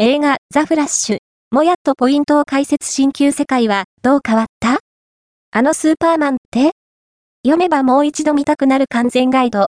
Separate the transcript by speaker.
Speaker 1: 映画ザ・フラッシュ、もやっとポイントを解説新旧世界はどう変わった？あのスーパーマンって？読めばもう一度見たくなる完全ガイド。